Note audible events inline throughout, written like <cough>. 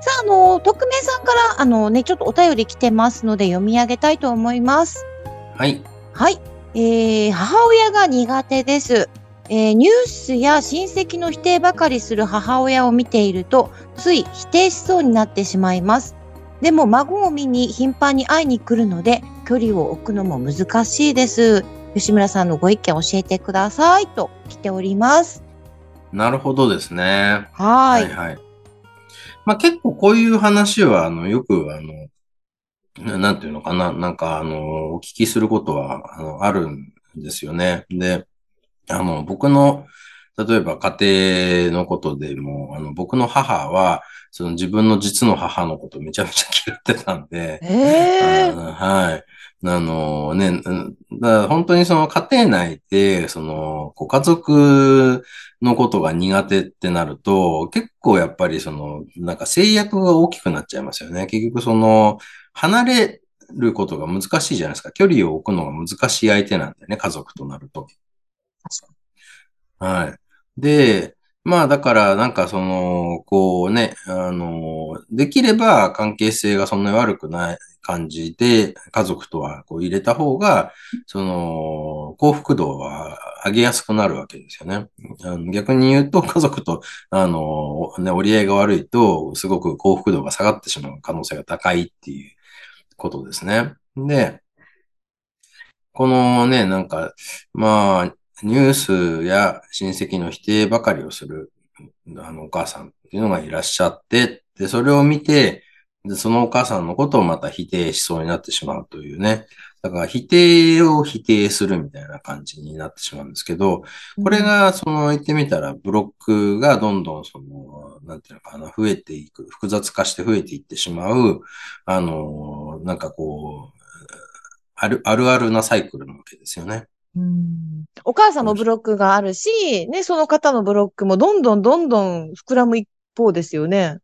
さあ、あの、匿名さんから、あのね、ちょっとお便り来てますので読み上げたいと思います。はい。はい。えー、母親が苦手です。えーニュースや親戚の否定ばかりする母親を見ていると、つい否定しそうになってしまいます。でも孫を見に頻繁に会いに来るので、距離を置くのも難しいです。吉村さんのご意見教えてくださいと来ております。なるほどですね。はーい。はい。まあ結構こういう話は、あの、よく、あの、ななんていうのかな、なんか、あの、お聞きすることは、あの、あるんですよね。で、あの、僕の、例えば家庭のことでも、あの、僕の母は、その自分の実の母のことめちゃめちゃ嫌ってたんで、えー、はい。あのね、うんだ本当にその家庭内で、その、ご家族のことが苦手ってなると、結構やっぱりその、なんか制約が大きくなっちゃいますよね。結局その、離れることが難しいじゃないですか。距離を置くのが難しい相手なんだよね、家族となると。はい。で、まあだからなんかその、こうね、あの、できれば関係性がそんなに悪くない感じで家族とはこう入れた方が、その、幸福度は上げやすくなるわけですよね。あの逆に言うと家族と、あの、ね、折り合いが悪いと、すごく幸福度が下がってしまう可能性が高いっていうことですね。で、このね、なんか、まあ、ニュースや親戚の否定ばかりをする、あの、お母さんっていうのがいらっしゃって、で、それを見て、で、そのお母さんのことをまた否定しそうになってしまうというね。だから否定を否定するみたいな感じになってしまうんですけど、これが、その言ってみたら、ブロックがどんどんその、なんていうのかな、増えていく、複雑化して増えていってしまう、あの、なんかこう、ある、あるあるなサイクルなわけですよね。うんお母さんもブロックがあるし、ね、その方のブロックもどんどんどんどん膨らむ一方ですよね。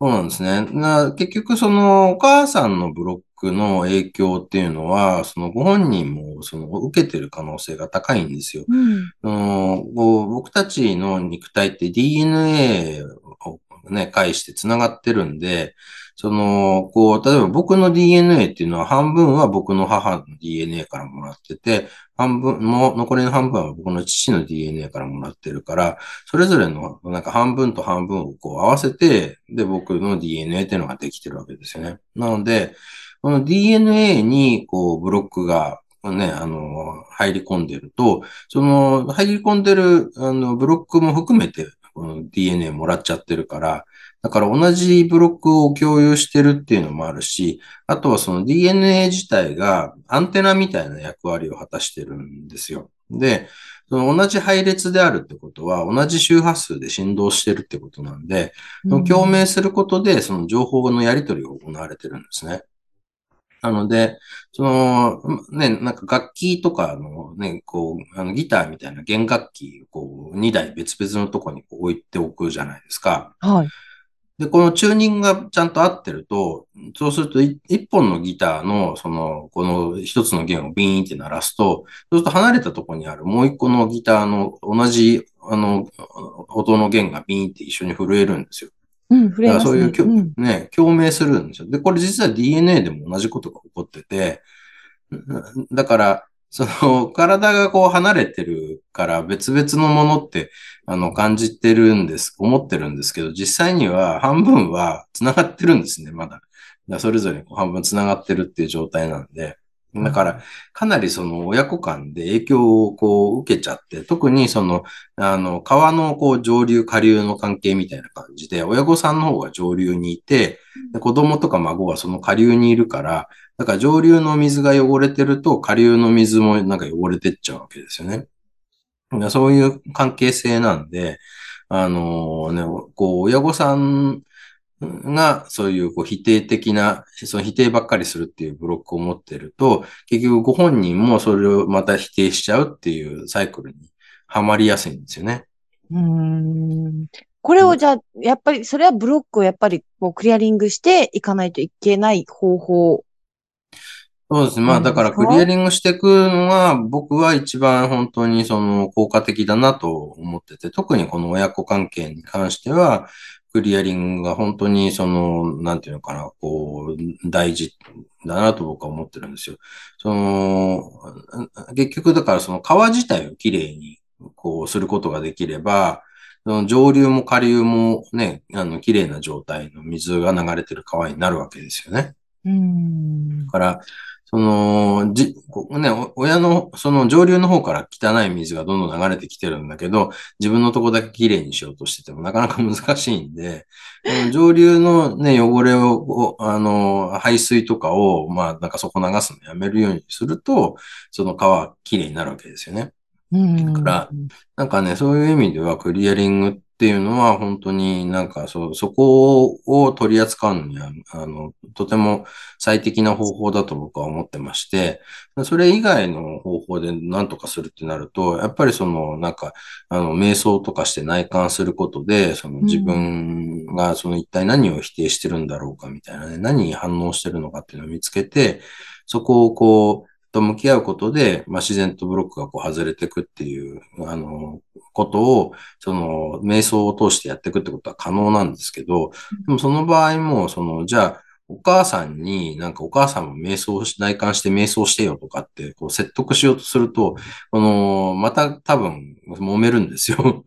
そうなんですね。な結局、そのお母さんのブロックの影響っていうのは、そのご本人もその受けてる可能性が高いんですよ。うん。そのこう僕たちの肉体って DNA をね、介して繋がってるんで、その、こう、例えば僕の DNA っていうのは半分は僕の母の DNA からもらってて、半分、もう残りの半分は僕の父の DNA からもらってるから、それぞれのなんか半分と半分をこう合わせて、で、僕の DNA っていうのができてるわけですよね。なので、この DNA にこうブロックがね、あの、入り込んでると、その入り込んでるあのブロックも含めてこの DNA もらっちゃってるから、だから同じブロックを共有してるっていうのもあるし、あとはその DNA 自体がアンテナみたいな役割を果たしてるんですよ。で、その同じ配列であるってことは、同じ周波数で振動してるってことなんで、共鳴することで、その情報のやり取りが行われてるんですね。なので、その、ね、なんか楽器とかのね、こう、あのギターみたいな弦楽器をこう、2台別々のとこにこう置いておくじゃないですか。はい。で、このチューニングがちゃんと合ってると、そうするとい一本のギターの、その、この一つの弦をビーンって鳴らすと、そうすると離れたところにあるもう一個のギターの同じ、あの、音の弦がビーンって一緒に震えるんですよ。うん、触れますね。だからそういうきょ、うんね、共鳴するんですよ。で、これ実は DNA でも同じことが起こってて、だから、その、<laughs> 体がこう離れてるから別々のものって、あの、感じてるんです、思ってるんですけど、実際には半分は繋がってるんですね、まだ。だそれぞれこう半分繋がってるっていう状態なんで。だから、かなりその親子間で影響をこう受けちゃって、特にその、あの、川のこう上流下流の関係みたいな感じで、親御さんの方が上流にいて、子供とか孫はその下流にいるから、だから上流の水が汚れてると下流の水もなんか汚れてっちゃうわけですよね。そういう関係性なんで、あのね、こう、親御さんが、そういうこう否定的な、その否定ばっかりするっていうブロックを持ってると、結局ご本人もそれをまた否定しちゃうっていうサイクルにはまりやすいんですよね。うん。これをじゃあ、やっぱり、それはブロックをやっぱりこうクリアリングしていかないといけない方法。そうですね。まあだからクリアリングしていくのが僕は一番本当にその効果的だなと思ってて、特にこの親子関係に関しては、クリアリングが本当にその、なんていうのかな、こう、大事だなと僕は思ってるんですよ。その、結局だからその川自体をきれいにこうすることができれば、その上流も下流もね、あの、綺麗な状態の水が流れてる川になるわけですよね。うーん。だから、その、じ、ね、親の、その上流の方から汚い水がどんどん流れてきてるんだけど、自分のとこだけ綺麗にしようとしててもなかなか <laughs> 難しいんで、上流のね、汚れを、あの、排水とかを、まあ、なんかそこ流すのやめるようにすると、その川は綺麗になるわけですよね。だから、なんかね、そういう意味ではクリアリングっっていうのは本当になんかそ、そこを取り扱うのには、あの、とても最適な方法だと僕は思ってまして、それ以外の方法で何とかするってなると、やっぱりその、なんか、あの、瞑想とかして内観することで、その自分がその一体何を否定してるんだろうかみたいなね、何に反応してるのかっていうのを見つけて、そこをこう、と向き合うことで、まあ、自然とブロックがこう外れていくっていう、あの、ことを、その、瞑想を通してやっていくってことは可能なんですけど、でもその場合も、その、じゃあ、お母さんになんかお母さんも瞑想し、内観して瞑想してよとかって、こう説得しようとすると、この、また多分揉めるんですよ。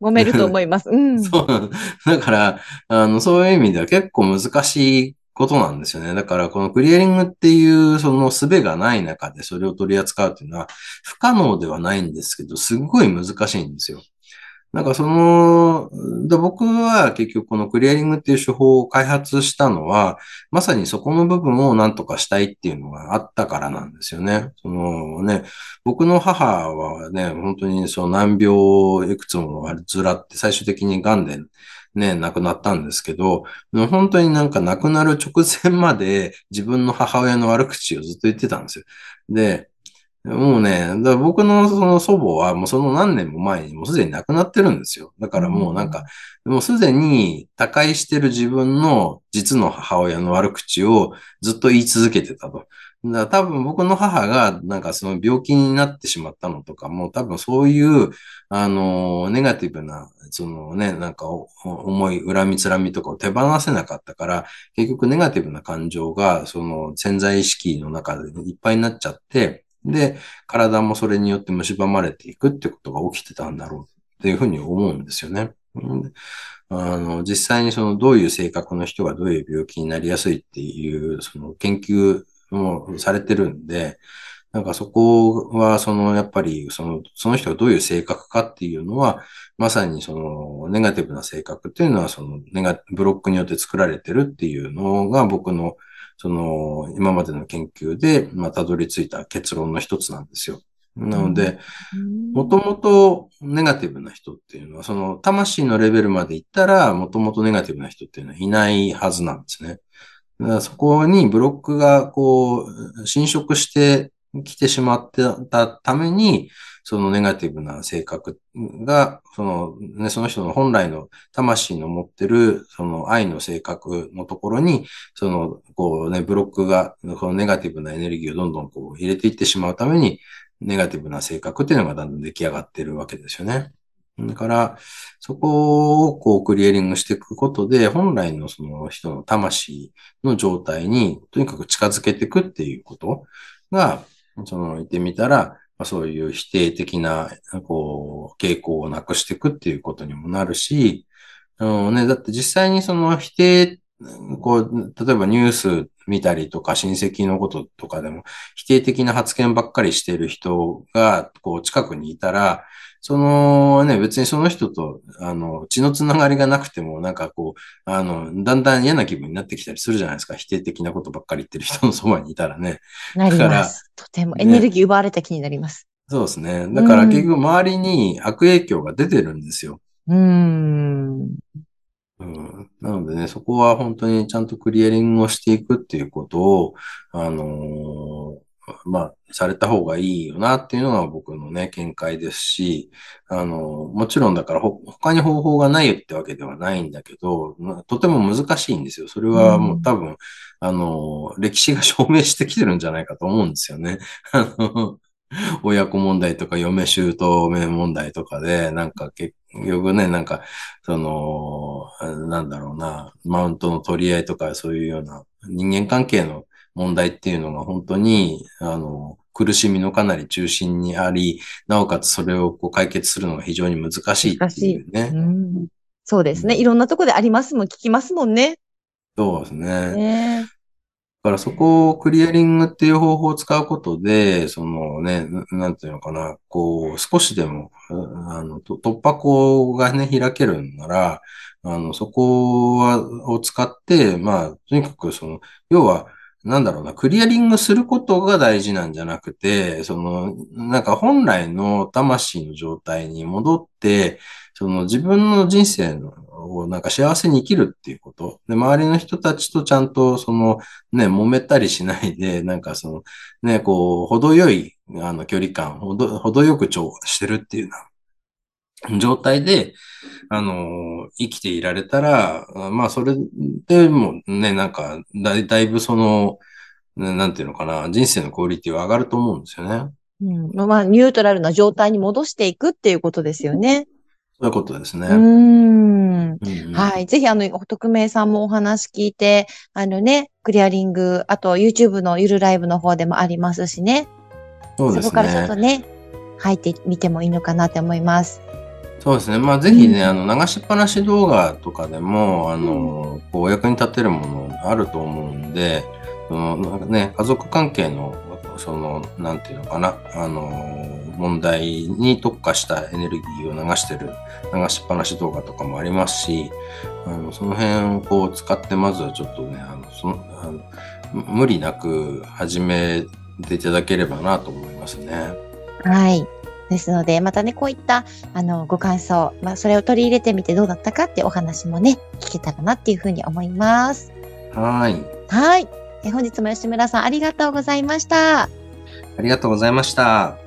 揉めると思います。うん。<laughs> そう。だから、あの、そういう意味では結構難しいことなんですよね。だから、このクリアリングっていうその術がない中でそれを取り扱うっていうのは不可能ではないんですけど、すごい難しいんですよ。なんかその、僕は結局このクリアリングっていう手法を開発したのは、まさにそこの部分を何とかしたいっていうのがあったからなんですよね。そのね、僕の母はね、本当にその難病をいくつもずらって最終的に癌でね、亡くなったんですけど、本当になんか亡くなる直前まで自分の母親の悪口をずっと言ってたんですよ。で、もうね、だ僕のその祖母はもうその何年も前にもうすでに亡くなってるんですよ。だからもうなんか、もうすでに他界してる自分の実の母親の悪口をずっと言い続けてたと。だ多分僕の母がなんかその病気になってしまったのとかも多分そういう、あの、ネガティブな、そのね、なんか重い恨みつらみとかを手放せなかったから、結局ネガティブな感情がその潜在意識の中でいっぱいになっちゃって、で、体もそれによって蝕まれていくってことが起きてたんだろうっていうふうに思うんですよね。あの、実際にそのどういう性格の人がどういう病気になりやすいっていう、その研究もされてるんで、なんかそこは、その、やっぱり、その、その人がどういう性格かっていうのは、まさにその、ネガティブな性格っていうのは、その、ネガ、ブロックによって作られてるっていうのが、僕の、その、今までの研究で、まあ、たどり着いた結論の一つなんですよ。なので、もともとネガティブな人っていうのは、その魂のレベルまで行ったら、もともとネガティブな人っていうのはいないはずなんですね。だからそこにブロックがこう、侵食してきてしまってたために、そのネガティブな性格が、その、ね、その人の本来の魂の持ってる、その愛の性格のところに、その、こうね、ブロックが、このネガティブなエネルギーをどんどんこう入れていってしまうために、ネガティブな性格っていうのがだんだん出来上がってるわけですよね。だから、そこをこうクリエリングしていくことで、本来のその人の魂の状態にとにかく近づけていくっていうことが、その言ってみたら、そういう否定的な、こう、傾向をなくしていくっていうことにもなるし、あのね、だって実際にその否定、こう、例えばニュース見たりとか親戚のこととかでも否定的な発言ばっかりしてる人が、こう、近くにいたら、そのね、別にその人と、あの、血のつながりがなくても、なんかこう、あの、だんだん嫌な気分になってきたりするじゃないですか。否定的なことばっかり言ってる人のそばにいたらね。なります。とてもエネルギー奪われた気になります。ね、そうですね。だから結局周りに悪影響が出てるんですよ。うん。うん。なのでね、そこは本当にちゃんとクリアリングをしていくっていうことを、あのーまあ、された方がいいよなっていうのが僕のね、見解ですし、あのーもちろんだからほ他に方法がないってわけではないんだけど、まあとても難しいんですよ。それはもう多分、あのー歴史が証明してきてるんじゃないかと思うんですよね。<laughs> あの親子問題とか嫁姑問題とかで、なんか結局ね、なんか、その、なんだろうな、マウントの取り合いとかそういうような人間関係の問題っていうのが本当に、あの、苦しみのかなり中心にあり、なおかつそれをこう解決するのが非常に難しいっていうね。うんそうですね。うんいろんなとこでありますもん、聞きますもんね。そうですね。ねだからそこをクリアリングっていう方法を使うことで、そのね、なんていうのかな、こう、少しでも、あの、突破口がね、開けるんなら、あの、そこは、を使って、まあ、とにかくその、要は、なんだろうな、クリアリングすることが大事なんじゃなくて、その、なんか本来の魂の状態に戻って、その自分の人生のをなんか幸せに生きるっていうこと。で、周りの人たちとちゃんとその、ね、揉めたりしないで、なんかその、ね、こう、程よい、あの、距離感、ほど、程よく調和してるっていうな状態で、あの、生きていられたら、あまあ、それでもね、なんか、だいだいぶその、ねなんていうのかな、人生のクオリティは上がると思うんですよね。うん。まあ、ニュートラルな状態に戻していくっていうことですよね。そういうことですね。うーん。うんうんはい。ぜひ、あの、匿名さんもお話聞いて、あのね、クリアリング、あと YouTube のゆるライブの方でもありますしね。そうですこからちょっとね。ね、入ってみてもいいのかなって思います。そうですね。まあ、ぜひね、うんあの、流しっぱなし動画とかでも、あの、こう、お役に立てるものあると思うんで、その、なんかね、家族関係の、その、なんていうのかな、あの、問題に特化したエネルギーを流してる流しっぱなし動画とかもありますし、あのその辺をこう使って、まずはちょっとね、あの、その、あの無理なく始めていただければなと思いますね。はい。ですので、またね、こういった、あの、ご感想、まあ、それを取り入れてみてどうだったかってお話もね、聞けたらなっていうふうに思います。はい。はい。え本日も吉村さんありがとうございました。ありがとうございました。